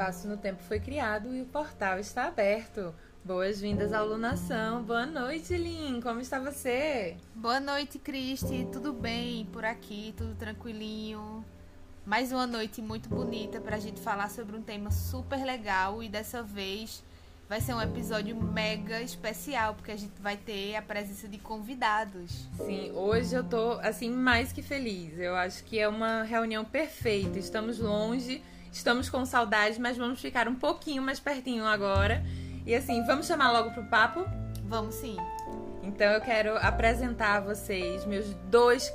espaço no tempo foi criado e o portal está aberto. Boas-vindas à alunação. Boa noite, Lin. Como está você? Boa noite, Cristi. Tudo bem por aqui? Tudo tranquilinho? Mais uma noite muito bonita para a gente falar sobre um tema super legal e dessa vez vai ser um episódio mega especial porque a gente vai ter a presença de convidados. Sim, hoje eu tô assim mais que feliz. Eu acho que é uma reunião perfeita. Estamos longe, estamos com saudade, mas vamos ficar um pouquinho mais pertinho agora. E assim, vamos chamar logo pro papo? Vamos sim. Então eu quero apresentar a vocês meus dois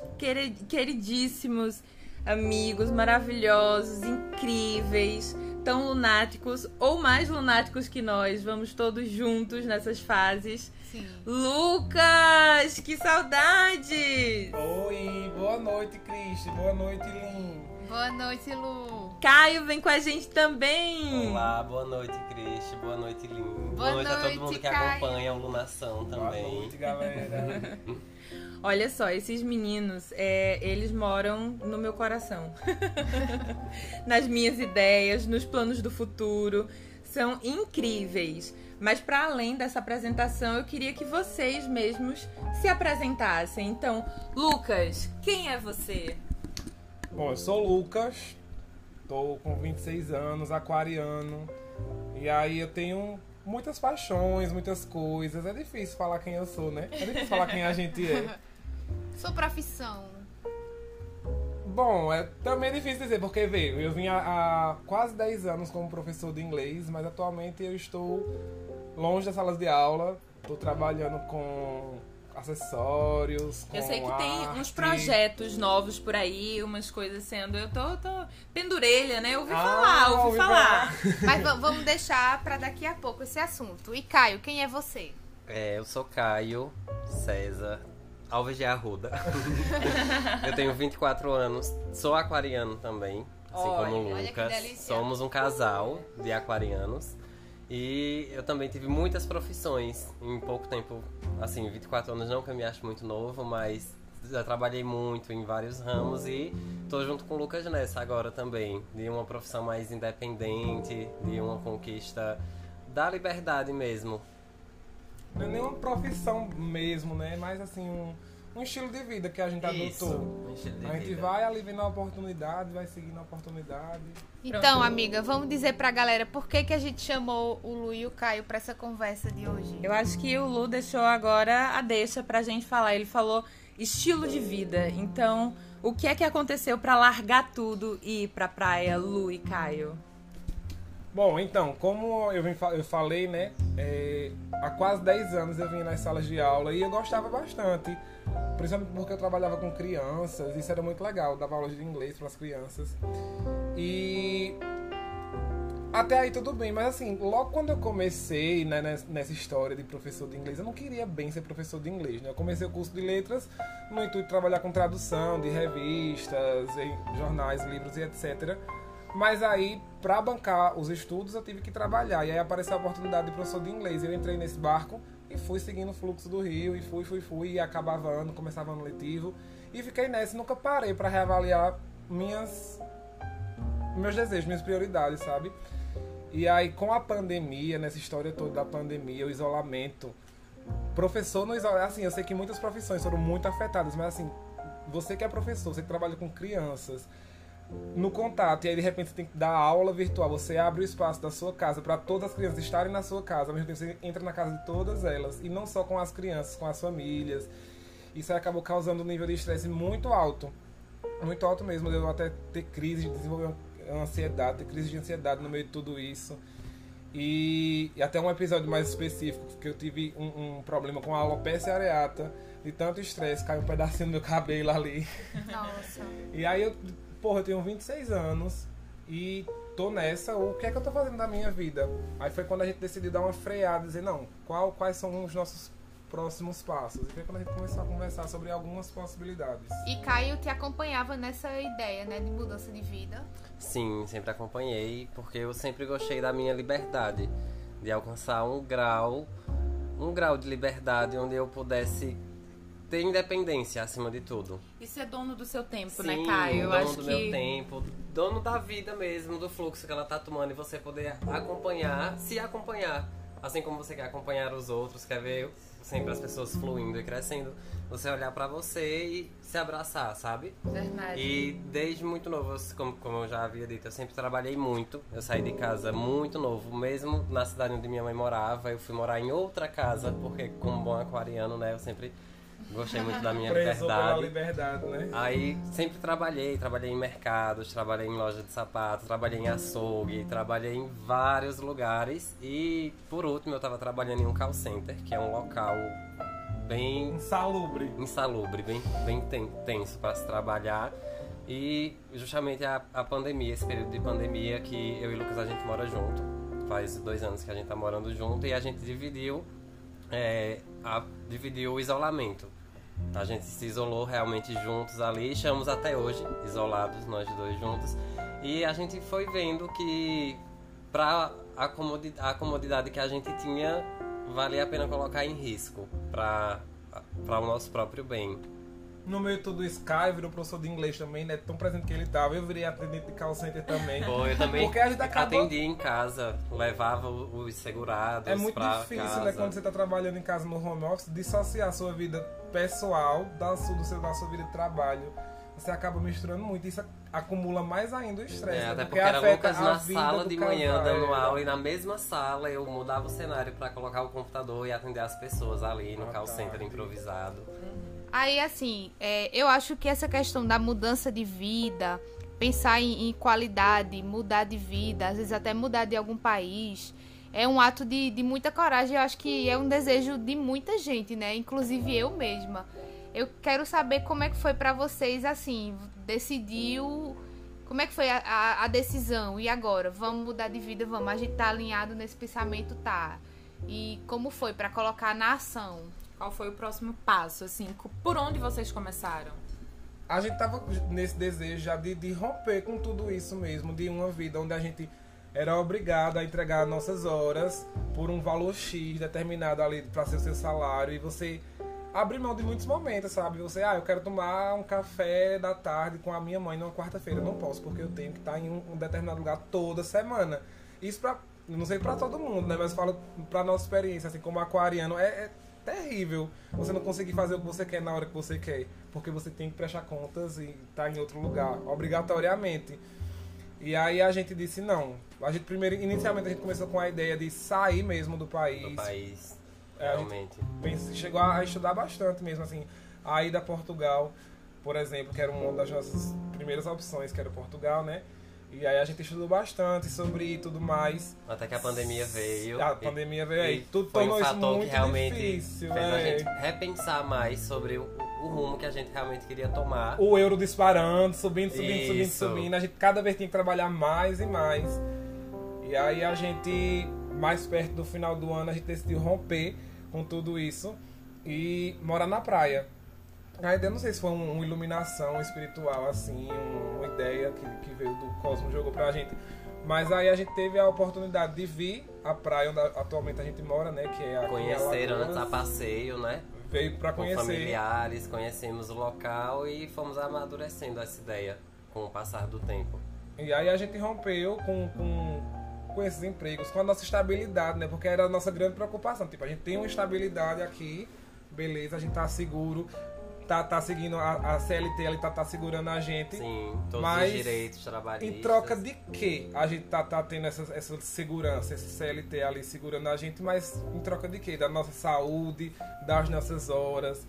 queridíssimos amigos maravilhosos, incríveis, tão lunáticos ou mais lunáticos que nós. Vamos todos juntos nessas fases. Sim. Lucas, que saudade! Oi, boa noite, Cris. Boa noite, Lin. Boa noite, Lu. Caio vem com a gente também. Olá, boa noite, Cris. Boa noite, Lin. Boa, boa noite, noite, a todo mundo que Caio. acompanha a Lunação também. Boa noite, galera. Olha só, esses meninos, é, eles moram no meu coração. Nas minhas ideias, nos planos do futuro. São incríveis. Mas para além dessa apresentação, eu queria que vocês mesmos se apresentassem. Então, Lucas, quem é você? Bom, eu sou o Lucas, tô com 26 anos, aquariano. E aí eu tenho muitas paixões, muitas coisas. É difícil falar quem eu sou, né? É difícil falar quem a gente é. Sua profissão. Bom, é também difícil dizer, porque veio, eu vim há, há quase 10 anos como professor de inglês, mas atualmente eu estou longe das salas de aula, estou trabalhando com acessórios, com Eu sei que tem arte. uns projetos novos por aí, umas coisas sendo. Eu tô, tô pendurelha, né? Eu ouvi Ah, falar, ouvi ouvi falar. Mas va- vamos deixar para daqui a pouco esse assunto. E Caio, quem é você? É, eu sou Caio César Alves de Arruda. eu tenho 24 anos, sou aquariano também, assim Olha, como o olha que Lucas. delícia. Somos um casal de aquarianos. E eu também tive muitas profissões em pouco tempo. Assim, 24 anos não que eu me acho muito novo, mas já trabalhei muito em vários ramos e tô junto com o Lucas nessa agora também. De uma profissão mais independente, de uma conquista da liberdade mesmo. Não é nenhuma profissão mesmo, né? Mas assim, um, um estilo de vida que a gente Isso, adotou. um estilo de A gente vida. vai ali vendo a oportunidade, vai seguindo a oportunidade. Então, amiga, vamos dizer pra galera por que, que a gente chamou o Lu e o Caio pra essa conversa de hoje. Eu acho que o Lu deixou agora a deixa pra gente falar. Ele falou estilo de vida. Então, o que é que aconteceu pra largar tudo e ir pra praia, Lu e Caio? Bom, então, como eu, vim eu falei, né? é, há quase 10 anos eu vinha nas salas de aula e eu gostava bastante. Principalmente porque eu trabalhava com crianças, isso era muito legal, eu dava aula de inglês para as crianças. E até aí tudo bem, mas assim, logo quando eu comecei né, nes- nessa história de professor de inglês, eu não queria bem ser professor de inglês, né? Eu comecei o curso de letras no intuito de trabalhar com tradução de revistas, jornais, livros e etc. Mas aí, pra bancar os estudos, eu tive que trabalhar. E aí apareceu a oportunidade de professor de inglês. Eu entrei nesse barco e fui seguindo o fluxo do rio, e fui, fui, fui, e acabava ano, começava ano letivo. E fiquei nessa nunca parei pra reavaliar minhas meus desejos, minhas prioridades, sabe? E aí, com a pandemia, nessa história toda da pandemia, o isolamento, professor no isolamento, assim, eu sei que muitas profissões foram muito afetadas, mas assim, você que é professor, você que trabalha com crianças, no contato, e aí de repente você tem que dar aula virtual, você abre o espaço da sua casa para todas as crianças estarem na sua casa, ao mesmo tempo você entra na casa de todas elas, e não só com as crianças, com as famílias. Isso acabou causando um nível de estresse muito alto. Muito alto mesmo, eu até ter crise, desenvolver ansiedade, ter crise de ansiedade no meio de tudo isso. E, e até um episódio mais específico, que eu tive um, um problema com a alopecia areata, de tanto estresse, caiu um pedacinho do meu cabelo ali. Nossa. E aí eu, porra, eu tenho 26 anos e tô nessa, o que é que eu tô fazendo da minha vida? Aí foi quando a gente decidiu dar uma freada, dizer, não, qual, quais são os nossos próximos passos? E foi quando a gente começou a conversar sobre algumas possibilidades. E Caio te acompanhava nessa ideia, né, de mudança de vida. Sim, sempre acompanhei, porque eu sempre gostei da minha liberdade, de alcançar um grau, um grau de liberdade onde eu pudesse ter independência acima de tudo. E ser dono do seu tempo, Sim, né, Caio? Eu dono acho do que. meu tempo, dono da vida mesmo, do fluxo que ela tá tomando e você poder acompanhar, se acompanhar. Assim como você quer acompanhar os outros, quer ver sempre as pessoas fluindo e crescendo, você olhar pra você e se abraçar, sabe? Verdade. E desde muito novo, como, como eu já havia dito, eu sempre trabalhei muito. Eu saí de casa muito novo, mesmo na cidade onde minha mãe morava. Eu fui morar em outra casa, porque como bom aquariano, né, eu sempre gostei muito da minha pela liberdade. liberdade, né? Aí sempre trabalhei, trabalhei em mercados, trabalhei em loja de sapatos, trabalhei em açougue, trabalhei em vários lugares e por último eu tava trabalhando em um call center, que é um local bem Insalubre. insalubre, bem, bem ten- tenso para se trabalhar. E justamente a, a pandemia, esse período de pandemia que eu e Lucas a gente mora junto. Faz dois anos que a gente tá morando junto e a gente dividiu, é, a- dividiu o isolamento. A gente se isolou realmente juntos ali, estamos até hoje isolados, nós dois juntos. E a gente foi vendo que para a, comodi a comodidade que a gente tinha, valia a pena colocar em risco para o nosso próprio bem. No meio de tudo isso, Caio virou professor de inglês também, né? Tão presente que ele tava. Eu virei atendente de call center também. Pô, eu também Porque a gente acabou- atendia em casa, levava o- os segurados É muito difícil, casa. né, quando você tá trabalhando em casa no home office, dissociar a sua vida pessoal da sua, do seu, da sua vida de trabalho. Você acaba misturando muito. Isso acumula mais ainda o estresse. É, né? até porque era afeta Lucas na sala de casal, manhã dando é. aula e na mesma sala eu mudava o cenário pra colocar o computador e atender as pessoas ali no Ah, call tá. center improvisado. Aí, assim, é, eu acho que essa questão da mudança de vida, pensar em, em qualidade, mudar de vida, às vezes até mudar de algum país, é um ato de, de muita coragem. Eu acho que é um desejo de muita gente, né? Inclusive eu mesma. Eu quero saber como é que foi pra vocês, assim, decidiu. Como é que foi a, a- a decisão? E agora? Vamos mudar de vida? Vamos. A gente tá alinhado nesse pensamento? Tá. E como foi pra colocar na ação? Qual foi o próximo passo, assim? Por onde vocês começaram? A gente tava nesse desejo já de, de romper com tudo isso mesmo, de uma vida onde a gente era obrigado a entregar nossas horas por um valor X determinado ali para ser o seu salário e você abrir mão de muitos momentos, sabe? Você, ah, eu quero tomar um café da tarde com a minha mãe numa quarta-feira. Não posso, porque eu tenho que estar em um, determinado lugar toda semana. Isso pra, não sei pra todo mundo, né? Mas falo pra nossa experiência, assim, como aquariano, é, é terrível você não conseguir fazer o que você quer na hora que você quer. Porque você tem que prestar contas e estar em outro lugar, obrigatoriamente. E aí a gente disse, não. A gente primeiro, inicialmente a gente começou com a ideia de sair mesmo do país. No país, É, a realmente. Chegou a estudar bastante mesmo, assim. A ida a Portugal, por exemplo, que era uma das nossas primeiras opções, que era Portugal, né? E aí a gente estudou bastante sobre tudo mais. Até que a pandemia veio. A pandemia veio aí. Tudo foi tornou um fator muito que realmente difícil, fez a é. gente repensar mais sobre o, o rumo que a gente realmente queria tomar. O euro disparando, subindo, subindo, subindo, Isso. subindo. A gente cada vez tinha que trabalhar mais e mais. E aí a gente, mais perto do final do ano, a gente decidiu romper com tudo isso e morar na praia. A ideia, não sei se foi um- uma iluminação espiritual, assim, um- uma ideia que, que veio do cosmos, jogou pra gente. Mas aí a gente teve a oportunidade de vir à praia onde atualmente a gente mora, né? Que é em Conheceram antes a passeio, né? Veio pra Com conhecer. familiares, conhecemos o local e fomos amadurecendo essa ideia com o passar do tempo. E aí a gente rompeu com, com, com esses empregos, com a nossa estabilidade, né? Porque era a nossa grande preocupação. Tipo, a gente tem uma estabilidade aqui, beleza, a gente tá seguro, tá, tá seguindo a, a CLT, ali tá, tá segurando a gente. Sim, todos Mas, os direitos trabalhistas. Em troca de que a gente tá, tá tendo essa, essa segurança, esse CLT ali segurando a gente, mas em troca de quê? Da nossa saúde, das nossas horas,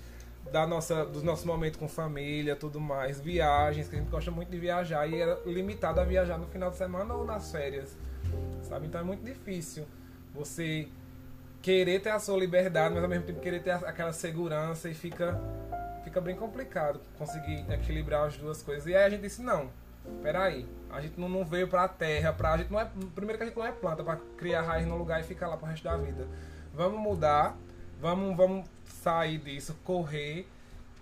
da nossa, dos nossos momentos com família, tudo mais, viagens, que a gente gosta muito de viajar e era limitado a viajar no final de semana ou nas férias, sabe? Então é muito difícil você querer ter a sua liberdade, mas ao mesmo tempo querer ter aquela segurança e fica fica bem complicado conseguir equilibrar as duas coisas. E aí a gente disse, não, peraí, a gente não, não veio pra terra, pra, a gente não é, primeiro que a gente não é planta pra criar raiz no lugar e ficar lá pro resto da vida. Vamos mudar, vamos, vamos sair disso, correr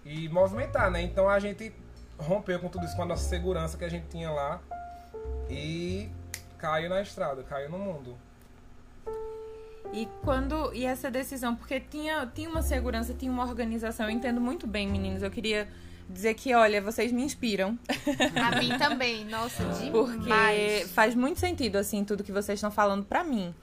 e movimentar, né? Então a gente rompeu com tudo isso, com a nossa segurança que a gente tinha lá e caiu na estrada, caiu no mundo. E quando e essa decisão, porque tinha, tinha uma segurança, tinha uma organização. Eu entendo muito bem, meninos. Eu queria dizer que, olha, vocês me inspiram. A mim também, nossa, demais. Porque faz muito sentido, assim, tudo que vocês estão falando pra mim.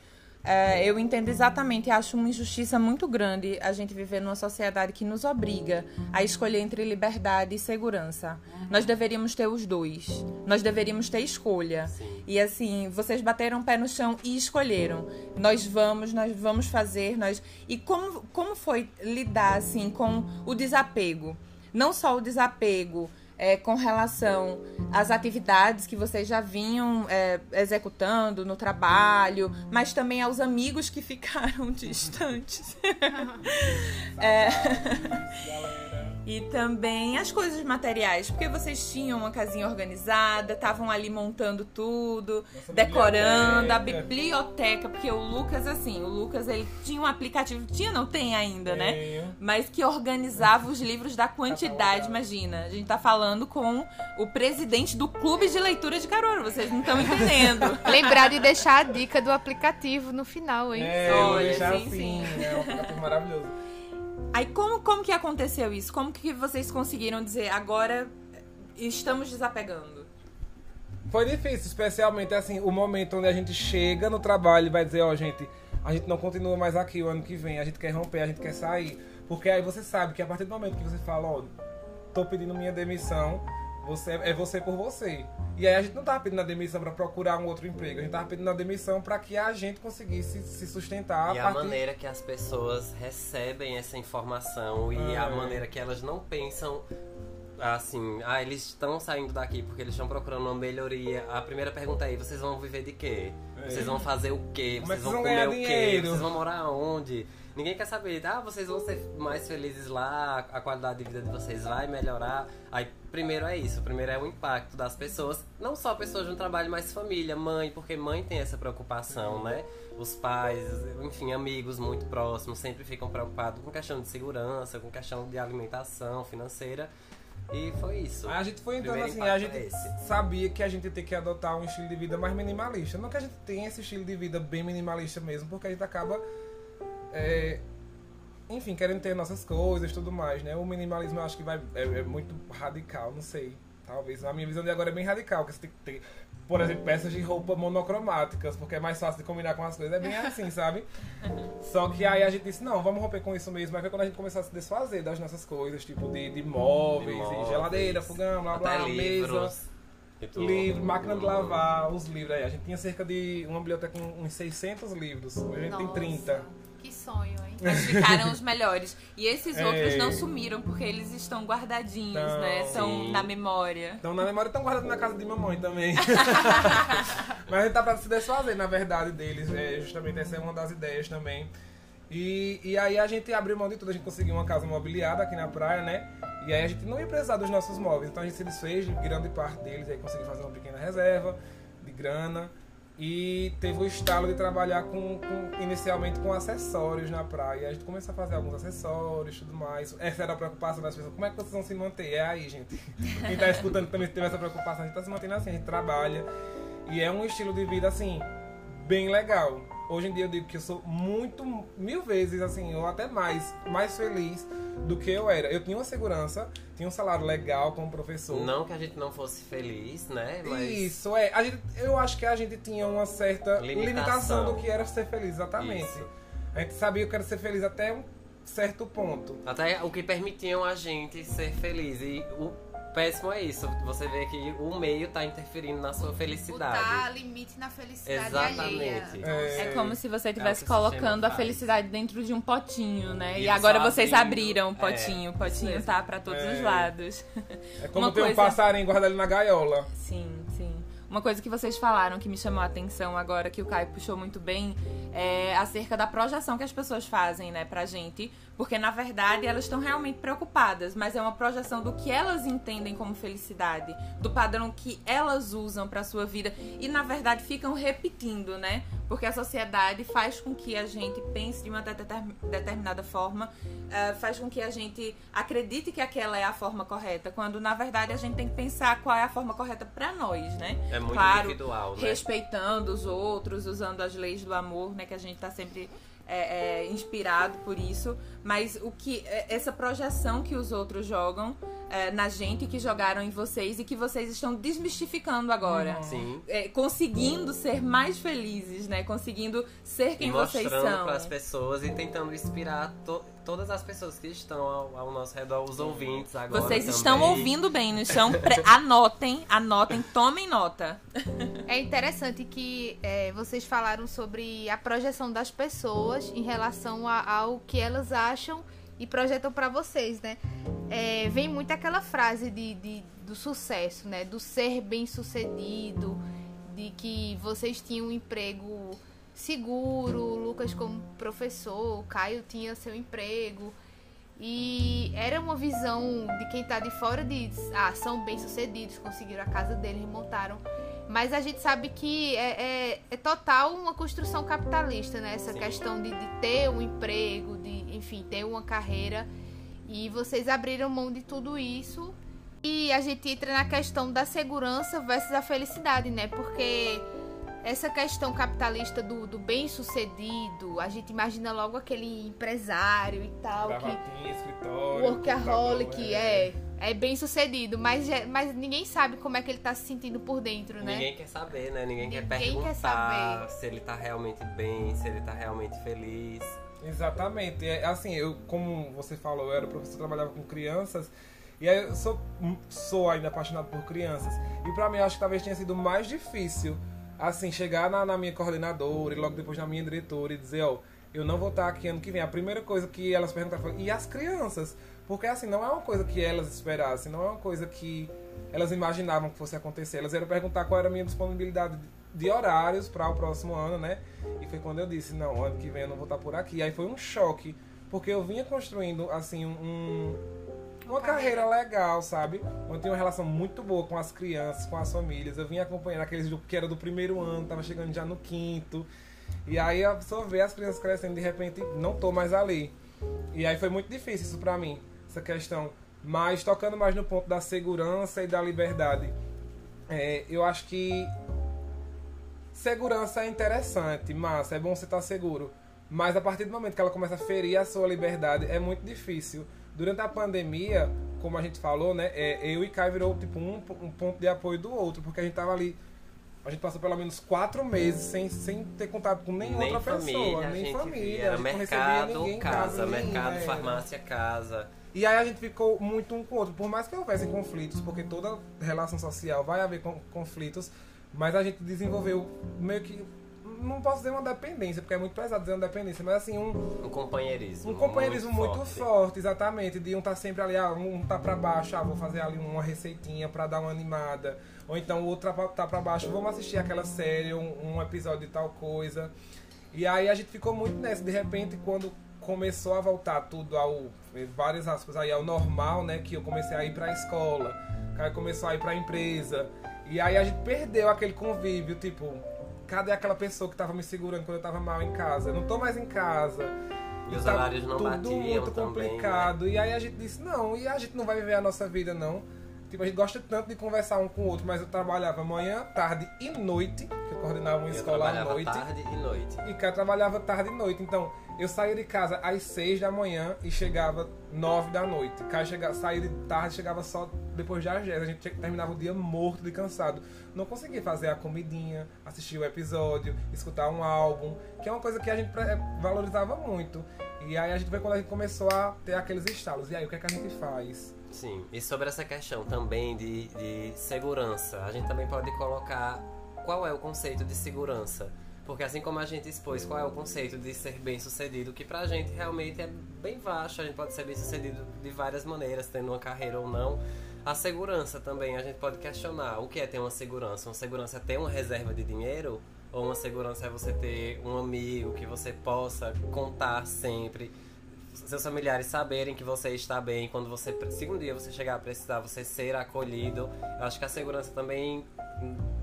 É, eu entendo exatamente e acho uma injustiça muito grande a gente viver numa sociedade que nos obriga a escolher entre liberdade e segurança. Nós deveríamos ter os dois. Nós deveríamos ter escolha. E assim, vocês bateram o pé no chão e escolheram. Nós vamos, nós vamos fazer, nós. E como, como foi lidar assim com o desapego? Não só o desapego é, com relação às atividades que vocês já vinham é, executando no trabalho, mas também aos amigos que ficaram distantes. É. e também as coisas materiais, porque vocês tinham uma casinha organizada, estavam ali montando tudo, Nossa decorando a biblioteca. biblioteca, porque o Lucas, assim, o Lucas ele tinha um aplicativo, tinha, não tem ainda, né? Mas que organizava os livros da quantidade. Catalogava. Imagina, a gente tá falando com o presidente do Clube de Leitura de Caruaru, vocês não estão entendendo. Lembrar de deixar a dica do aplicativo no final, hein? É, eu vou Olha, deixar sim, assim. sim. É um aplicativo maravilhoso. Aí como, como que aconteceu isso? Como que vocês conseguiram dizer agora estamos desapegando? Foi difícil, especialmente assim, o momento onde a gente chega no trabalho e vai dizer, ó, gente, a gente não continua mais aqui o ano que vem, a gente quer romper, a gente quer sair. Porque aí você sabe que a partir do momento que você fala, ó, tô pedindo minha demissão, você é você por você. E aí a gente não tava pedindo a demissão pra procurar um outro emprego, a gente tava pedindo a demissão pra que a gente conseguisse se sustentar E a partir- maneira que as pessoas recebem essa informação e a É. maneira que elas não pensam assim, ah, eles estão saindo daqui porque eles estão procurando uma melhoria. A primeira pergunta é: vocês vão viver de quê? É. Vocês vão fazer o quê? Como é Vocês vão comer o quê? dinheiro? Vocês vão morar onde? Ninguém quer saber, ah, vocês vão ser mais felizes lá, a qualidade de vida de vocês vai melhorar. Aí, primeiro é isso, primeiro é o impacto das pessoas, não só pessoas de um trabalho, mas família, mãe, porque mãe tem essa preocupação, né? Os pais, enfim, amigos muito próximos sempre ficam preocupados com questão de segurança, com questão de alimentação financeira. E foi isso. A gente foi entrando assim, a gente é sabia que a gente ia ter que adotar um estilo de vida mais minimalista. Não que a gente tenha esse estilo de vida bem minimalista mesmo, porque a gente acaba, é, enfim, querendo ter nossas coisas e tudo mais, né? O minimalismo eu acho que vai, é, é muito radical, não sei. Talvez. A minha visão de agora é bem radical, que você tem que ter, por exemplo, peças de roupa monocromáticas, porque é mais fácil de combinar com as coisas. É bem assim, sabe? Só que aí a gente disse, não, vamos romper com isso mesmo. Aí foi quando a gente começou a se desfazer das nossas coisas, tipo de, de móveis, De e móveis, geladeira, fogão, blá blá, mesa, livro, máquina de lavar, os livros aí. A gente tinha cerca de uma biblioteca com uns 600 livros. Hoje a gente tem 30. Que sonho, hein? Mas ficaram os melhores. E esses É. outros não sumiram porque eles estão guardadinhos, né? Estão na memória. Então na memória estão guardados na casa de mamãe também. Mas a gente tá pra se desfazer, na verdade, deles. É, justamente essa é uma das ideias também. E, e aí a gente abriu mão de tudo, a gente conseguiu uma casa mobiliada aqui na praia, né? E aí a gente não ia precisar dos nossos móveis, então a gente se desfez de grande parte deles, aí conseguiu fazer uma pequena reserva de grana. E teve o estalo de trabalhar com, com- inicialmente com acessórios na praia. A gente começou a fazer alguns acessórios e tudo mais. Essa era a preocupação das pessoas. Como é que vocês vão se manter? É aí, gente. Quem tá escutando também teve essa preocupação. A gente tá se mantendo assim, a gente trabalha. E é um estilo de vida, assim, bem legal. Hoje em dia eu digo que eu sou muito, mil vezes, assim, ou até mais, mais feliz do que eu era. Eu tinha uma segurança, tinha um salário legal como professor. Não que a gente não fosse feliz, né? Mas Isso, é. A gente, eu acho que a gente tinha uma certa limitação, Limitação. do que era ser feliz, exatamente. Isso. A gente sabia que era ser feliz até um certo ponto. Até o que permitiam a gente ser feliz. E o péssimo é isso. Você vê que o meio tá interferindo na sua felicidade. Botar limite na felicidade Exatamente. alheia. É. É como se você É estivesse sistema colocando a felicidade dentro de um potinho, né? E E, agora vocês abriram o É, potinho. o potinho tá pra todos É. os lados. É como Uma ter um coisa- passarinho guardado ali na gaiola. Sim, sim. Uma coisa que vocês falaram que me chamou a atenção agora, que o Caio puxou muito bem, é acerca da projeção que as pessoas fazem, né, pra gente. Porque, na verdade, elas estão realmente preocupadas, mas é uma projeção do que elas entendem como felicidade, do padrão que elas usam pra sua vida. E, na verdade, ficam repetindo, né? Porque a sociedade faz com que a gente pense de uma deter- determinada forma, eh, faz com que a gente acredite que aquela é a forma correta, quando na verdade a gente tem que pensar qual é a forma correta pra nós, né? É muito claro, individual, né? respeitando os outros, usando as leis do amor, né, que a gente tá sempre é, é, inspirado por isso, mas o que é, essa projeção que os outros jogam é, na gente, que jogaram em vocês e que vocês estão desmistificando agora. Uhum. Sim. É, conseguindo ser mais felizes, né? Conseguindo ser quem e vocês mostrando são. para as pessoas e tentando inspirar to- todas as pessoas que estão ao, ao nosso redor, os ouvintes agora. Vocês também. estão ouvindo bem, não estão? Pre- Anotem, anotem, tomem nota. É interessante que é, vocês falaram sobre a projeção das pessoas em relação a- ao que elas acham e projetam pra vocês, né? É, vem muito aquela frase de, de- do sucesso, né? Do ser bem sucedido, de que vocês tinham um emprego seguro, o Lucas como professor, o Caio tinha seu emprego. E era uma visão de quem tá de fora de ah, são bem sucedidos, conseguiram a casa deles, montaram. Mas a gente sabe que é, é, é total uma construção capitalista, né? Essa Sim. questão de, de ter um emprego, de, enfim, ter uma carreira. E vocês abriram mão de tudo isso. E a gente entra na questão da segurança versus a felicidade, né? Porque essa questão capitalista do, do bem-sucedido, a gente imagina logo aquele empresário e tal, que escritório. workaholic é, é bem sucedido, mas, é- mas ninguém sabe como é que ele tá se sentindo por dentro, né? Ninguém quer saber, né? Ninguém, quer Ninguém quer perguntar saber. se ele tá realmente bem, se ele tá realmente feliz. Exatamente. É, assim, eu, como você falou, eu era professor, trabalhava com crianças. E aí eu sou, sou ainda apaixonado por crianças. E pra mim, eu acho que talvez tenha sido mais difícil, assim, chegar na, na minha coordenadora e logo depois na minha diretora e dizer, ó, eu não vou estar aqui ano que vem. A primeira coisa que elas perguntaram foi, e as crianças? Porque, assim, não é uma coisa que elas esperassem, não é uma coisa que elas imaginavam que fosse acontecer. Elas iam perguntar qual era a minha disponibilidade de horários para o próximo ano, né? E foi quando eu disse, não, ano que vem eu não vou estar por aqui. Aí foi um choque, porque eu vinha construindo, assim, um, uma carreira legal, sabe? Eu tinha uma relação muito boa com as crianças, com as famílias. Eu vinha acompanhando aqueles do- que era do primeiro ano, tava chegando já no quinto. E aí a pessoa vê as crianças crescendo, de repente, não tô mais ali. E aí foi muito difícil isso pra mim, essa questão. Mas tocando mais no ponto da segurança e da liberdade. é, eu acho que segurança é interessante, massa, é bom você estar seguro. Mas a partir do momento que ela começa a ferir a sua liberdade, é muito difícil. Durante a pandemia, como a gente falou, né? é, eu e Kai virou tipo um, um ponto de apoio do outro, porque a gente tava ali. A gente passou pelo menos quatro meses sem, sem ter contato com nenhuma nem outra família, pessoa, nem família. Era mercado, casa, nem- mercado, é. farmácia, casa. E aí a gente ficou muito um com o outro. Por mais que houvessem conflitos, porque toda relação social vai haver con- conflitos, mas a gente desenvolveu meio que. Não posso dizer uma dependência, porque é muito pesado dizer uma dependência, mas assim, um, Um companheirismo. um companheirismo muito, forte. forte, exatamente. De um tá sempre ali, ah, um tá pra baixo, ah, vou fazer ali uma receitinha pra dar uma animada. Ou então o outro tá pra- tá pra baixo, vamos assistir aquela série, um, um episódio de tal coisa. E aí a gente ficou muito nessa. De repente, quando começou a voltar tudo ao, várias aspas aí, ao normal, né? Que eu comecei a ir pra escola, Caio começou a ir pra empresa. E aí a gente perdeu aquele convívio, tipo, cadê aquela pessoa que tava me segurando quando eu tava mal em casa? Eu não tô mais em casa. E os tá horários não tudo batiam muito também, né? complicado. E aí a gente disse, não, e a gente não vai viver a nossa vida, não. Tipo, a gente gosta tanto de conversar um com o outro, mas eu trabalhava manhã, tarde e noite, que eu coordenava uma Eu escola à trabalhava noite. tarde e noite. E Caio trabalhava tarde e noite. Então, eu saía de casa às 6 da manhã e chegava 9 da noite. Caio chegava, saía de tarde chegava só depois das 10. A gente terminava o dia morto de cansado. Não conseguia fazer a comidinha, assistir o episódio, escutar um álbum, que é uma coisa que a gente pre- valorizava muito. E aí a gente foi quando a gente começou a ter aqueles estalos. E aí, o que é que a gente faz? Sim, e sobre essa questão também de, de segurança, a gente também pode colocar qual é o conceito de segurança. Porque assim como a gente expôs qual é o conceito de ser bem sucedido, que pra gente realmente é bem vasto, a gente pode ser bem sucedido de várias maneiras, tendo uma carreira ou não. A segurança também, a gente pode questionar o que é ter uma segurança. Uma segurança é ter uma reserva de dinheiro? Ou uma segurança é você ter um amigo que você possa contar sempre? Seus familiares saberem que você está bem, quando você, se um dia você chegar a precisar, você ser acolhido. Eu acho que a segurança também,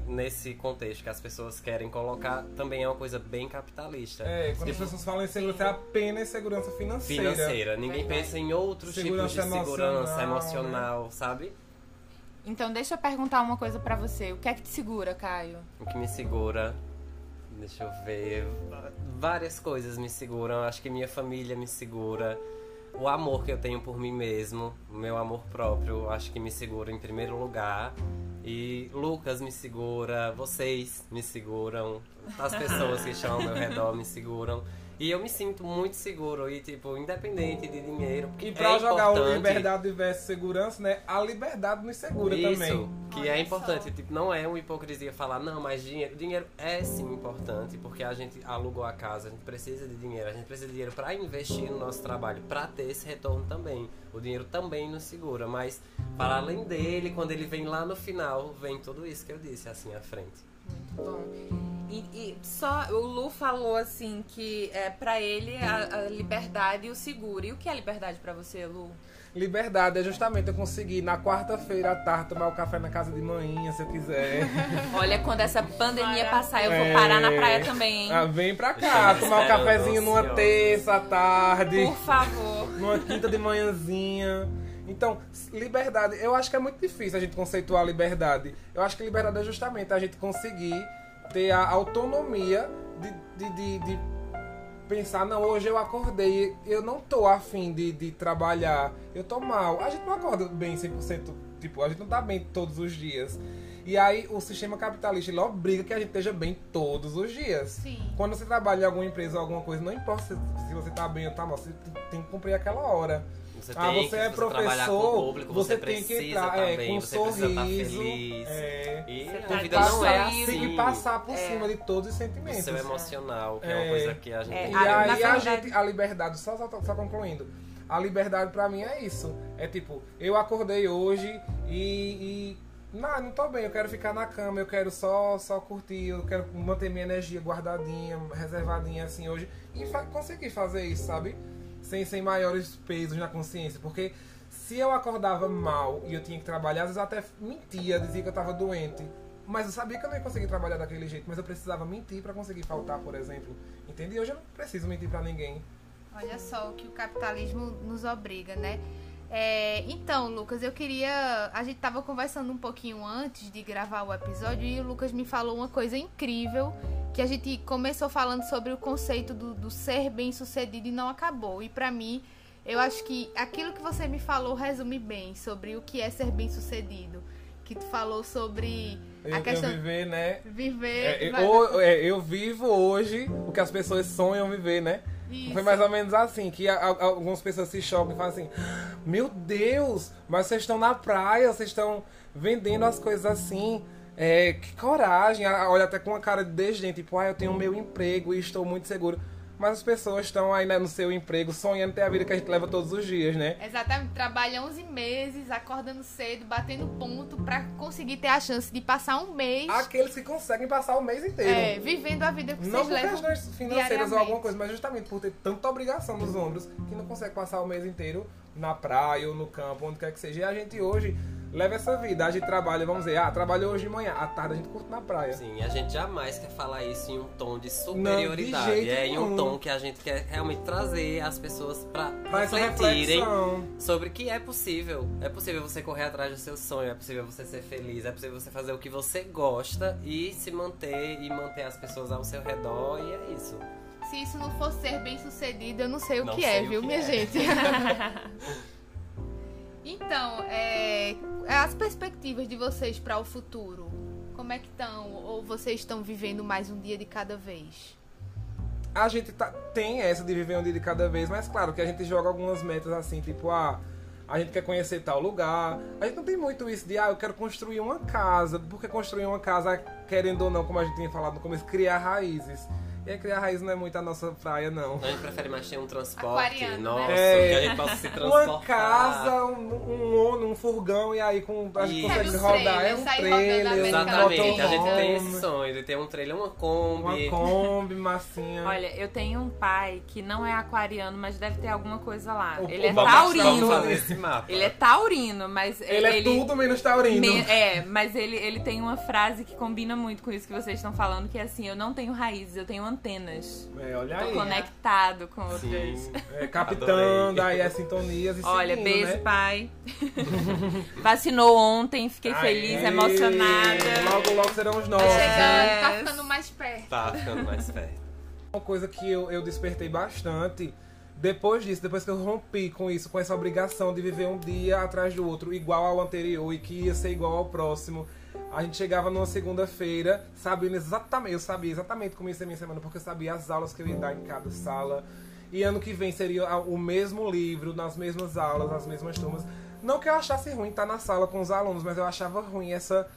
nesse contexto que as pessoas querem colocar, também é uma coisa bem capitalista. É, quando as pessoas falam em segurança, é apenas segurança financeira. Financeira. Ninguém Verdade. pensa em outros Segurança tipos de segurança emocional, emocional, sabe? Então deixa eu perguntar uma coisa pra você. O que é que te segura, Caio? O que me segura Deixa eu ver. Várias coisas me seguram. Acho que minha família me segura. O amor que eu tenho por mim mesmo, meu amor próprio, acho que me segura em primeiro lugar. E Lucas me segura, vocês me seguram, as pessoas que estão ao meu redor me seguram. E eu me sinto muito seguro e, tipo, independente de dinheiro. E pra é jogar o importante- liberdade versus segurança, né? A liberdade nos segura Isso, também. que Olha é só. importante. Tipo, não é uma hipocrisia falar, não, mas dinheiro, dinheiro é sim importante, porque a gente alugou a casa, a gente precisa de dinheiro, a gente precisa de dinheiro para investir no nosso trabalho, para ter esse retorno também. O dinheiro também nos segura, mas para além dele, quando ele vem lá no final, vem tudo isso que eu disse assim à frente. Muito bom. E, e só o Lu falou assim que é para ele a, a liberdade e o seguro. E o que é liberdade pra você, Lu? Liberdade é justamente eu conseguir na quarta-feira à tarde tomar o café na casa de manhã, se eu quiser. Olha, quando essa pandemia Maravilha. passar, eu vou É. parar na praia também, hein? Ah, vem pra cá, tomar um cafezinho numa terça à tarde, Por favor. numa quinta de manhãzinha. Então, liberdade, eu acho que é muito difícil a gente conceituar liberdade. Eu acho que liberdade é justamente a gente conseguir ter a autonomia de, de, de, de pensar, não, hoje eu acordei, eu não tô afim de, de trabalhar, eu tô mal. A gente não acorda bem 100%, tipo, a gente não tá bem todos os dias. E aí o sistema capitalista ele obriga que a gente esteja bem todos os dias. Sim. Quando você trabalha em alguma empresa ou alguma coisa, não importa se, se você tá bem ou tá mal, você tem que cumprir aquela hora. Você ah, tem você que, é se você o professor, público, você, você, tem que precisa entrar tá é, com um você precisa estar sorriso. feliz. É, E Você a tá vida passar- não é tem assim. Tem que passar por É. cima de todos os O sentimentos. seu emocional, que é, É. uma coisa que a gente É, tem E aí na a verdade- gente, a liberdade, só, só, só concluindo, a liberdade pra mim é isso. É tipo, eu acordei hoje e, e não, não tô bem, eu quero ficar na cama, eu quero só, só curtir, eu quero manter minha energia guardadinha, reservadinha assim hoje. E fa conseguir fazer isso, sabe? Sem, sem maiores pesos na consciência. Porque se eu acordava mal e eu tinha que trabalhar, às vezes eu até mentia, dizia que eu tava doente. Mas eu sabia que eu não ia conseguir trabalhar daquele jeito, mas eu precisava mentir pra conseguir faltar, por exemplo. Entende? Hoje eu não preciso mentir pra ninguém. Olha só o que o capitalismo nos obriga, né? É, então, Lucas, eu queria. A gente tava conversando um pouquinho antes de gravar o episódio e o Lucas me falou uma coisa incrível. Que a gente começou falando sobre o conceito do, do ser bem sucedido e não acabou. E pra mim, eu acho que aquilo que você me falou resume bem sobre o que é ser bem sucedido. Que tu falou sobre Eu, a questão eu viver, né? viver. É, eu, ou- é, eu vivo hoje o que as pessoas sonham viver, né? Isso. Foi mais ou menos assim, que a- a- algumas pessoas se chocam e falam assim, meu Deus, mas vocês estão na praia, vocês estão vendendo as coisas assim. É, que coragem, Ah, olha até com uma cara de desdém, tipo, ah, eu tenho meu emprego e estou muito seguro. Mas as pessoas estão aí né, no seu emprego, sonhando ter a vida que a gente leva todos os dias, né? Exatamente, trabalha 11 meses, acordando cedo, batendo ponto pra conseguir ter a chance de passar um mês Aqueles que conseguem passar o mês inteiro. é, vivendo a vida que Não vocês por levam. questões financeiras ou alguma coisa, mas justamente por ter tanta obrigação nos ombros que não consegue passar o mês inteiro na praia ou no campo, onde quer que seja. E a gente hoje leva essa vida. A gente trabalha, vamos dizer, ah, trabalhou hoje de manhã, à tarde a gente curte na praia. Sim, a gente jamais quer falar isso em um tom de superioridade. jeito é em um nenhum. tom que a gente quer realmente trazer as pessoas pra Pra essa refletirem sobre que é possível. É possível você correr atrás do seu sonho, é possível você ser feliz, é possível você fazer o que você gosta e se manter e manter as pessoas ao seu redor e é isso. Se isso não for ser bem sucedido, eu não sei o Não que sei é, o viu, que minha é. gente? então, é, as perspectivas de vocês para o futuro, como é que estão? Ou vocês estão vivendo mais um dia de cada vez? A gente tá- tem essa de viver um dia de cada vez, mas claro que a gente joga algumas metas assim, tipo, ah, a gente quer conhecer tal lugar. A gente não tem muito isso de, ah, eu quero construir uma casa. Porque construir uma casa, querendo ou não, como a gente tinha falado no começo, criar raízes. E criar raízes não é muito a nossa praia, não. A gente prefere mais ter um transporte Aquariano, nosso, né? que a gente possa se transportar. Uma casa, um, um, um, um furgão e aí com, a gente consegue os rodar. É um trailer, um Exatamente, a gente tem esse sonho de ter um trailer, uma Uma Kombi. Kombi, massinha. Olha, eu tenho um pai que não é aquariano, mas deve ter alguma coisa lá. O- ele é taurino. fazer esse mapa. Ele é taurino, mas ele é tudo menos taurino. Me- É, mas ele, ele tem uma frase que combina muito com isso que vocês estão falando, que é assim, eu não tenho raízes, eu tenho antenas. É, olha Tô aí. conectado com outras. Sim. É, captando Adorei. aí as sintonias e Olha, seguindo, beijo, né? pai. Vacinou ontem, fiquei feliz, Aê, emocionada. Logo, logo serão os Tá nossos. chegando, tá ficando mais perto. Tá ficando mais perto. Uma coisa que eu, eu despertei bastante depois disso, depois que eu rompi com isso, com essa obrigação de viver um dia atrás do outro, igual ao anterior e que ia ser igual ao próximo. A gente chegava numa segunda-feira, sabendo exatamente, eu sabia exatamente como ia ser minha semana, porque eu sabia as aulas que eu ia dar em cada sala. E ano que vem seria o mesmo livro, nas mesmas aulas, nas mesmas turmas. Não que eu achasse ruim estar na sala com os alunos, mas eu achava ruim essa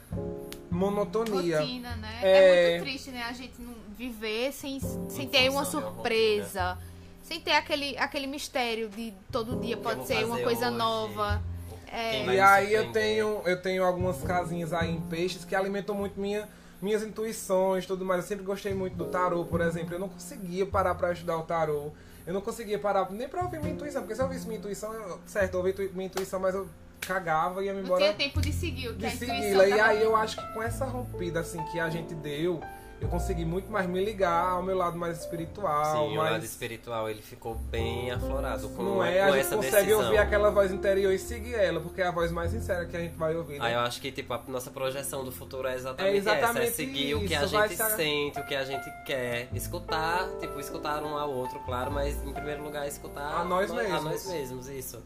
monotonia. Rotina, né? É. É... muito triste, né? A gente não viver sem, sem Em ter uma surpresa. Sem ter aquele, aquele mistério de todo dia pode ser uma coisa hoje? nova. É. E aí eu tenho, eu tenho algumas casinhas aí em peixes que alimentam muito minha, minhas intuições e tudo mais. Eu sempre gostei muito do tarô, por exemplo. Eu não conseguia parar pra estudar o tarô. Eu não conseguia parar nem pra ouvir minha intuição. Porque se eu ouvisse minha intuição, eu, certo, eu ouvi tu- minha intuição, mas eu cagava e ia me Não embora tinha tempo de seguir o que de a intuição segui-la. E tava- aí eu acho que com essa rompida assim que a gente deu, eu consegui muito mais me ligar ao meu lado mais espiritual. Sim, o mais... lado espiritual ele ficou bem aflorado com, Não é, com a gente consegue decisão. ouvir aquela voz interior e seguir ela, porque é a voz mais sincera que a gente vai ouvir. né? Aí eu acho que tipo, a nossa projeção do futuro é exatamente, É exatamente essa, é seguir o que a isso, gente se- sente, o que a gente quer. Escutar, tipo, escutar um ao outro, claro, mas em primeiro lugar escutar A nós A mesmos. nós mesmos, isso.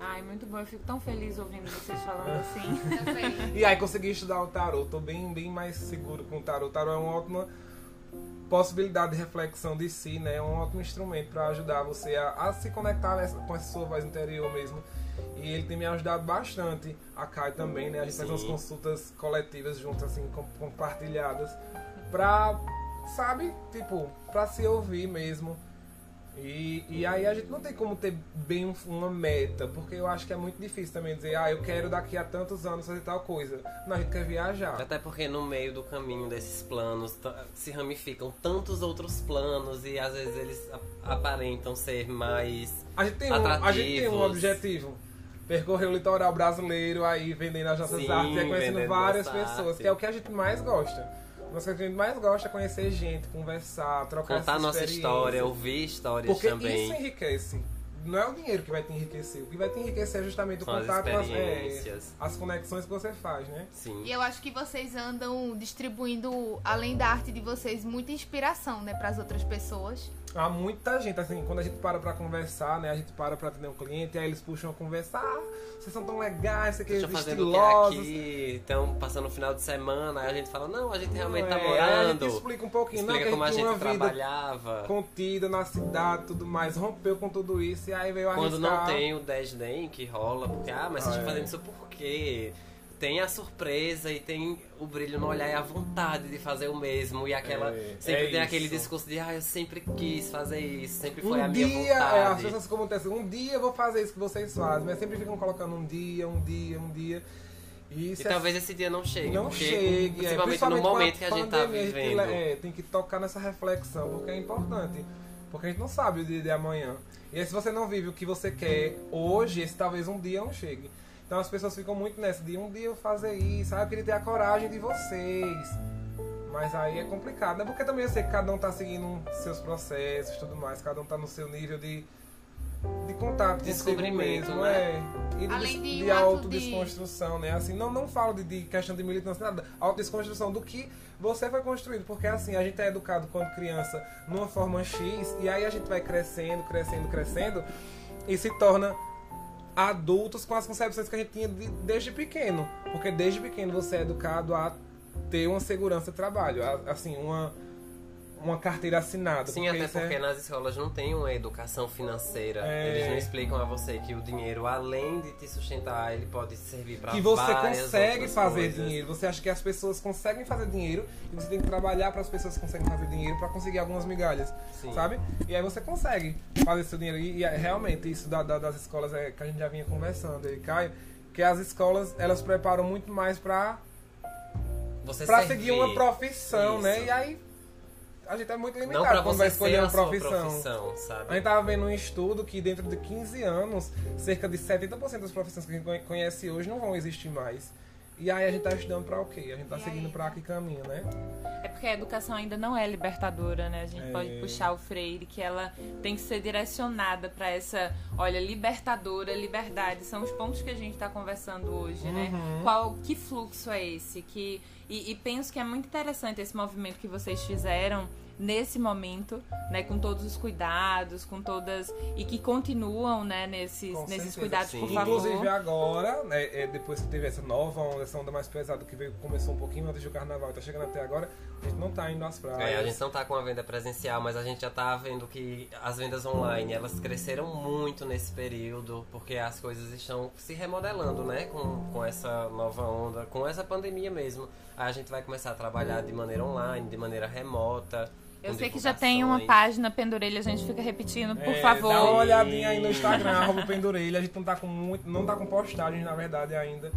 Ai, muito bom. Eu fico tão feliz ouvindo vocês falando assim. E aí consegui estudar o tarô, tô bem, bem mais seguro com o tarô. O tarô é uma ótima possibilidade de reflexão de si, né? É um ótimo instrumento para ajudar você a, a se conectar nessa- com essa sua voz interior mesmo. E ele tem me ajudado bastante, a Kai também, né? A gente faz Sim. umas consultas coletivas juntas, assim, com- compartilhadas, pra, sabe, tipo, pra se ouvir mesmo. E, e aí a gente não tem como ter bem um- uma meta, porque eu acho que é muito difícil também dizer, ah, eu quero daqui a tantos anos fazer tal coisa. Não, a gente quer viajar. Até porque no meio do caminho desses planos se ramificam tantos outros planos e às vezes eles aparentam ser mais. A gente tem um, a gente tem um Atrativos. objetivo. Percorrer o litoral brasileiro aí, vendendo as nossas Sim, artes e conhecendo várias pessoas, que é o que a gente mais gosta. Uma coisa que a gente mais gosta é conhecer gente, conversar, trocar Contar nossa experiências. história, ouvir histórias Porque também. isso enriquece. Não é o dinheiro que vai te enriquecer. O que vai te enriquecer é justamente o São as contato, as, experiências. é, as conexões que você faz, né? Sim. E eu acho que vocês andam distribuindo, além da arte de vocês, muita inspiração, né, para as outras pessoas. Há muita gente, assim, quando a gente para pra conversar, né? A gente para pra atender um cliente, aí eles puxam a conversar. Ah, vocês são tão legais, você quer Estão fazendo o que estilosos. aqui, estão passando o final de semana, aí a gente fala, não, a gente realmente Não tá é, aí a gente morando. explica um pouquinho, não, Explica que como a a gente gente trabalhava. contida na cidade tudo mais, rompeu com tudo isso, e aí veio Quando não tem o desdém que rola, porque, ah, mas vocês Ah, estão é. fazendo isso por quê? Tem a surpresa e tem o brilho no olhar e a vontade de fazer o mesmo. E aquela. É, sempre é tem aquele isso. discurso de, ah, eu sempre quis fazer isso, sempre foi Um a minha dia, é, as vontade. pessoas como acontece, um dia eu vou fazer isso que vocês fazem, mas sempre ficam colocando um dia, um dia, um dia. E, E é talvez esse dia não chegue. não porque, chegue, é, Principalmente no momento que a gente tá pandemia, gente vivendo. é, tem que tocar nessa reflexão, porque é importante. Porque a gente não sabe o dia de amanhã. E aí, se você não vive o que você quer hoje, esse talvez um dia não chegue. Então as pessoas ficam muito nessa de um dia eu fazer isso, ah, eu queria ter a coragem de vocês. Mas aí é complicado, né? Porque também eu sei que cada um tá seguindo seus processos e tudo mais, cada um tá no seu nível de, de contato consigo Descobrimento, mesmo, né? é. E de, Além de de autodesconstrução, né? Assim, não, não falo de, de questão de militância, nada. Autodesconstrução do que você foi construído. Porque assim, a gente é educado quando criança numa forma X, e aí a gente vai crescendo, crescendo, crescendo, e se torna adultos com as concepções que a gente tinha de- desde pequeno. Porque desde pequeno você é educado a ter uma segurança de trabalho, a- assim, uma, uma carteira assinada. Sim, até isso é- porque nas escolas não tem uma educação financeira. É. Eles não explicam a você que o dinheiro, além de te sustentar, ele pode servir pra que você consegue fazer coisas. dinheiro. Você acha que as pessoas conseguem fazer dinheiro e você tem que trabalhar para as pessoas que conseguem fazer dinheiro para conseguir algumas migalhas, Sim. sabe? E aí você consegue fazer seu dinheiro. E, e é- realmente isso da- da- das escolas é que a gente já vinha conversando aí, Caio, que as escolas elas preparam muito mais para Você para seguir uma profissão, né? Isso. E aí a gente é muito Não limitado pra quando você vai escolher a uma profissão. profissão, A sabe? gente tava vendo um estudo que dentro de 15 anos, cerca de 70% das profissões que a gente conhece hoje não vão existir mais. E aí a gente tá estudando pra o quê? A gente tá E seguindo aí? pra que caminho, né? É porque a educação ainda não é libertadora, né? A gente É. pode puxar o Freire, que ela tem que ser direcionada para essa, olha, libertadora, liberdade. São os pontos que a gente está conversando hoje, né? Uhum. Qual, que fluxo é esse? Que, e, e penso que é muito interessante esse movimento que vocês fizeram nesse momento, né? Com todos os cuidados, com todas... E que continuam, né? Nesses, Com nesses certeza, cuidados, sim. por favor. Inclusive agora, né, é, depois que teve essa nova onda, essa onda mais pesada que veio, começou um pouquinho antes do carnaval tá chegando até agora, a gente não tá indo às praias. É, a gente não tá com a venda presencial, mas a gente já tá vendo que as vendas online, elas cresceram muito nesse período, porque as coisas estão se remodelando, né? Com, com essa nova onda, com essa pandemia mesmo. Aí a gente vai começar a trabalhar de maneira online, de maneira remota. Eu sei que já tem uma página Pendurelha, a gente fica repetindo, por É, favor. Dá uma olhadinha aí no Instagram, arroba Pendurelha. A gente não tá com muito. Não tá com postagens, na verdade, ainda.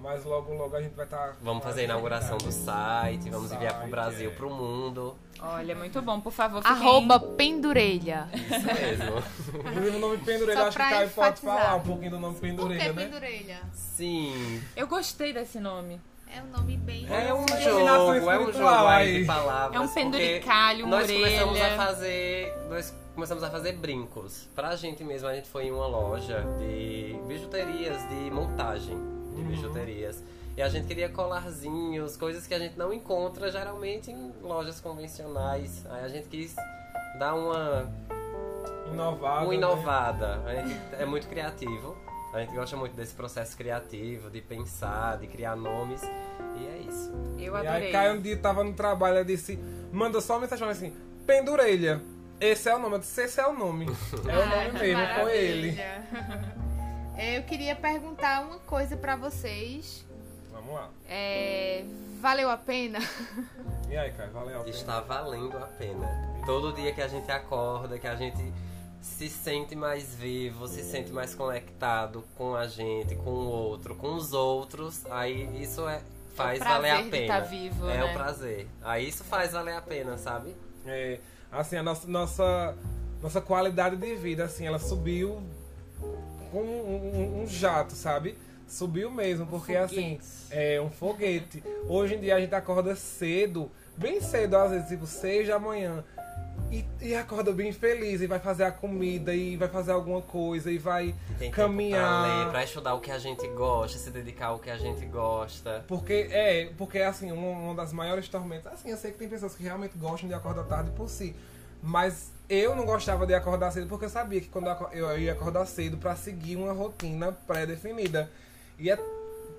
Mas logo, logo a gente vai estar. Vamos fazer a inauguração do site, vamos enviar pro Site, Brasil, é. pro mundo. Olha, muito bom, por favor, fiquem... Arroba pendurelha. Isso mesmo. Inclusive o nome Pendurelha, Só acho que pra Caio pode falar um pouquinho do nome Por que Pendurelha, né? pendurelha? Sim. Eu gostei desse nome. É um nome bem... É um jogo, é um jogo aí de palavras. É um penduricalho, uma Nós começamos orelha. a fazer. Nós começamos a fazer brincos. Pra gente mesmo, a gente foi em uma loja de bijuterias, de montagem de Uhum. bijuterias. E a gente queria colarzinhos, coisas que a gente não encontra geralmente em lojas convencionais. Aí a gente quis dar uma, Inovado. uma né? inovada. Gente é muito criativo. A gente gosta muito desse processo criativo, de pensar, de criar nomes. E é isso. Eu E adorei. aí Caio um dia tava no trabalho e disse, manda só uma mensagem assim, Pendurelha. Esse é o nome. Eu disse, esse é o nome. É o Ah, nome que mesmo, foi ele. maravilha. Eu queria perguntar uma coisa pra vocês. Vamos lá. É, valeu a pena? E aí, Caio, valeu a pena. Está valendo a pena. Todo dia que a gente acorda, que a gente se sente mais vivo, se sente mais conectado com a gente, com o outro, com os outros, aí isso é faz É valer a de pena. tá vivo, é né? o prazer. Aí isso faz valer a pena, sabe? É, assim, a nossa, nossa, nossa qualidade de vida, assim, ela subiu com um, um- um jato, sabe? Subiu mesmo, porque assim, é um foguete. Hoje em dia a gente acorda cedo, bem cedo, às vezes, tipo, seis da manhã. E, e acorda bem feliz, e vai fazer a comida, e vai fazer alguma coisa, e vai Tem tempo caminhar. pra ler, pra estudar o que a gente gosta, se dedicar ao que a gente gosta. Porque é, porque assim, uma, uma das maiores tormentas. Assim, eu sei que tem pessoas que realmente gostam de acordar tarde por si. Mas eu não gostava de acordar cedo porque eu sabia que quando eu ia acordar cedo pra seguir uma rotina pré-definida. E é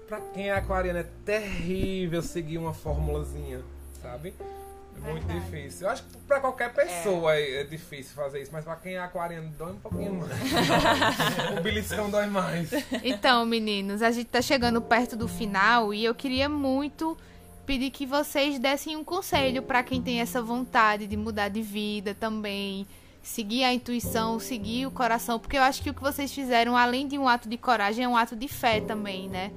pra quem é aquariano é terrível seguir uma formulazinha, sabe? É muito Verdade. difícil. Eu acho que pra qualquer pessoa é. é difícil fazer isso, mas pra quem é aquariano dói um pouquinho mais. o beliscão dói mais. Então, meninos, a gente tá chegando perto do final e eu queria muito pedir que vocês dessem um conselho pra quem tem essa vontade de mudar de vida também, seguir a intuição, seguir o coração, porque eu acho que o que vocês fizeram, além de um ato de coragem, é um ato de fé também, né?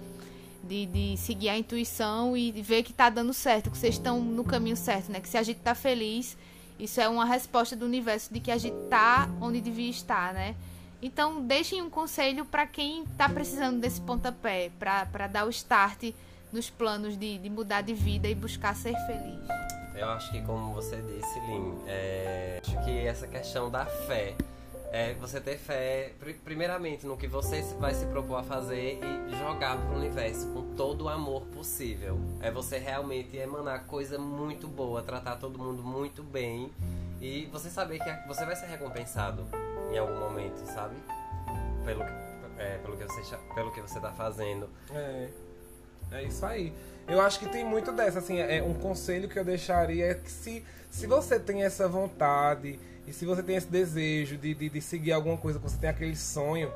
De, de seguir a intuição e ver que tá dando certo, que vocês estão no caminho certo, né? Que se a gente tá feliz, isso é uma resposta do universo de que a gente tá onde devia estar, né? Então, deixem um conselho para quem tá precisando desse pontapé, para dar o start nos planos de, de mudar de vida e buscar ser feliz. Eu acho que, como você disse, Lin, é, acho que essa questão da fé é você ter fé, pri- primeiramente, no que você vai se propor a fazer e jogar pro universo com todo o amor possível. É você realmente emanar coisa muito boa, tratar todo mundo muito bem e você saber que você vai ser recompensado em algum momento, sabe? Pelo, é, pelo, que, você, pelo que você tá fazendo. É, é isso aí. Eu acho que tem muito dessa, assim, é um conselho que eu deixaria é que se, se você tem essa vontade e se você tem esse desejo de, de, de seguir alguma coisa, que você tem aquele sonho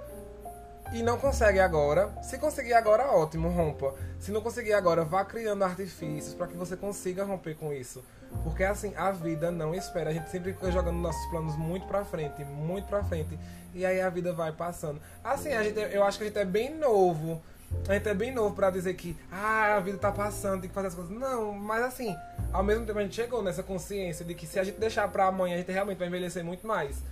e não consegue agora, se conseguir agora, ótimo, rompa. Se não conseguir agora, vá criando artifícios para que você consiga romper com isso. Porque assim, a vida não espera. A gente sempre fica jogando nossos planos muito pra frente, muito pra frente. E aí a vida vai passando. Assim, a gente, eu acho que a gente é bem novo. A gente é bem novo pra dizer que ah, a vida tá passando, tem que fazer as coisas. Não, mas assim, ao mesmo tempo a gente chegou nessa consciência de que se a gente deixar pra amanhã, a gente realmente vai envelhecer muito mais.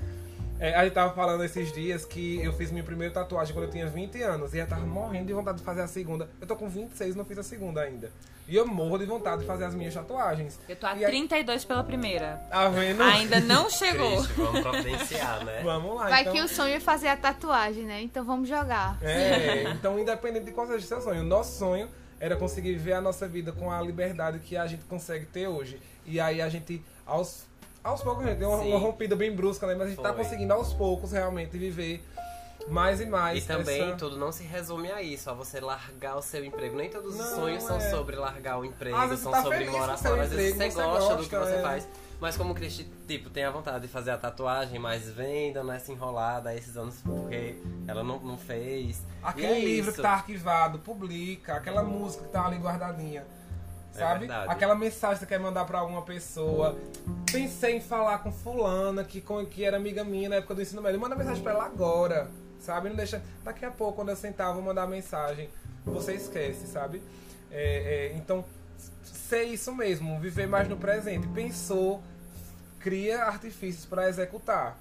É, a gente tava falando esses dias que eu fiz minha primeira tatuagem quando eu tinha 20 anos. E eu tava morrendo de vontade de fazer a segunda. Eu tô com 26 e não fiz a segunda ainda. E eu morro de vontade de fazer as minhas tatuagens. Eu tô a E aí- 32 pela primeira. Tá vendo? Ainda não chegou. Triste, vamos providenciar, né? Vamos lá, Vai então. que o sonho é fazer a tatuagem, né? Então vamos jogar. É, então independente de qual seja o seu sonho, o nosso sonho era conseguir viver a nossa vida com a liberdade que a gente consegue ter hoje. E aí a gente, aos, aos poucos, a gente deu uma, uma rompida bem brusca, né? Mas a gente tá Foi. conseguindo aos poucos realmente viver mais e mais. E também essa- tudo não se resume a isso, a você largar o seu emprego. Nem todos os Não, sonhos são é. sobre largar o emprego, vezes são tá sobre morar fora. Às vezes você, você gosta, do que gosta, você é. faz. Mas como o Cristi, tipo, tem a vontade de fazer a tatuagem, mas vem dando essa enrolada esses anos porque ela não, não fez. Aquele é livro isso. que tá arquivado, publica. Aquela música que tá ali guardadinha. É Sabe? verdade. Aquela mensagem que você quer mandar pra alguma pessoa. Pensei em falar com fulana, que, com- que era amiga minha na época do ensino médio. Manda mensagem pra ela agora. Sabe? Não deixa. Daqui a pouco, quando eu sentar, eu vou mandar mensagem. Você esquece, sabe? É, é, então, ser isso mesmo, viver mais no presente. Pensou, cria artifícios pra executar.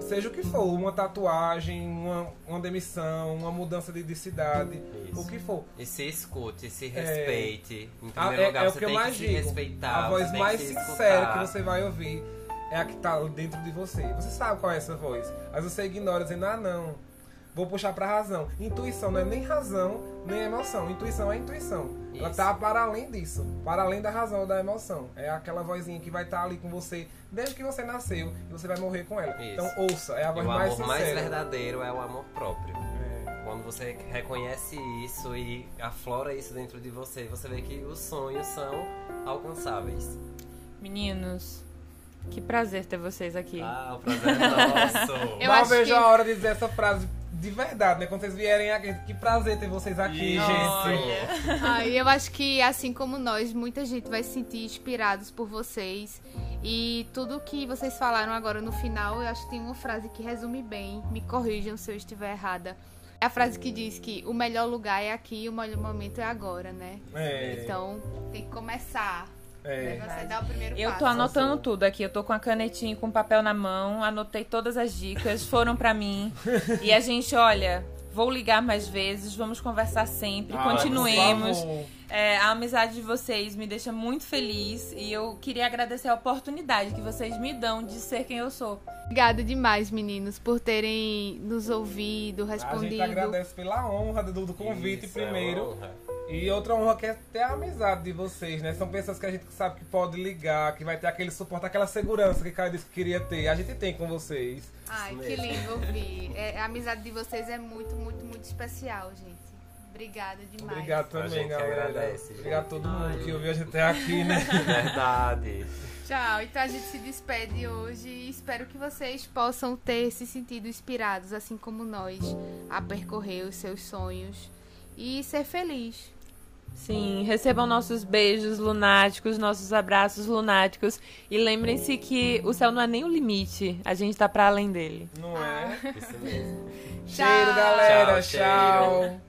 Seja o que for, uma tatuagem, uma, uma demissão, uma mudança de, de cidade, Isso. o que for. E se escute, se respeite. Em Ah, primeiro é, lugar, é o que eu que mais se digo. respeitar. A voz mais que sincera escutar. que você vai ouvir é a que tá dentro de você. Você sabe qual é essa voz. Mas você ignora dizendo, ah não, vou puxar pra razão. Intuição não é nem razão, nem emoção. Intuição é intuição. Ela Isso. tá para além disso, para além da razão ou da emoção. É aquela vozinha que vai estar ali com você desde que você nasceu e você vai morrer com ela. Isso. Então ouça, é a E voz o mais amor sincera. mais verdadeiro é o amor próprio. É. Quando você reconhece isso e aflora isso dentro de você, você vê que os sonhos são alcançáveis. Meninos, que prazer ter vocês aqui. Ah, o prazer é nosso! Eu Mal acho vejo que- a hora de dizer essa frase de verdade, né? Quando vocês vierem aqui, que prazer ter vocês aqui, Isso. gente. Ah, eu acho que, assim como nós, muita gente vai se sentir inspirados por vocês. E tudo que vocês falaram agora no final, eu acho que tem uma frase que resume bem. Me corrijam se eu estiver errada. É a frase que diz que o melhor lugar é aqui e o melhor momento é agora, né? É, Então, tem que começar. É. Você dá o primeiro Eu passo. tô anotando tudo aqui. Eu tô com a canetinha e com papel na mão. Anotei todas as dicas, foram pra mim. E a gente, olha, vou ligar mais vezes, vamos conversar sempre, Ah, continuemos. É, a amizade de vocês me deixa muito feliz e eu queria agradecer a oportunidade que vocês me dão de ser quem eu sou. Obrigada demais, meninos, por terem nos ouvido, A gente respondido. agradece pela honra do, do convite Isso, é primeiro. honra. E outra honra que é ter a amizade de vocês, né? São pessoas que a gente sabe que pode ligar, que vai ter aquele suporte, aquela segurança que o cara disse que queria ter. A gente tem com vocês. Ai, que lindo ouvir. É, a amizade de vocês é muito, muito, muito especial, gente. Obrigada demais. Obrigado também, galera. agradece, Obrigado a todo mundo que ouviu a gente até aqui, né? Verdade. Tchau. Então a gente se despede hoje e espero que vocês possam ter se sentido inspirados, assim como nós, a percorrer os seus sonhos e ser feliz. Sim, recebam nossos beijos lunáticos, nossos abraços lunáticos e lembrem-se que o céu não é nem o limite, a gente tá pra além dele. Não é? Isso mesmo. Cheiro, galera. Tchau. Tchau.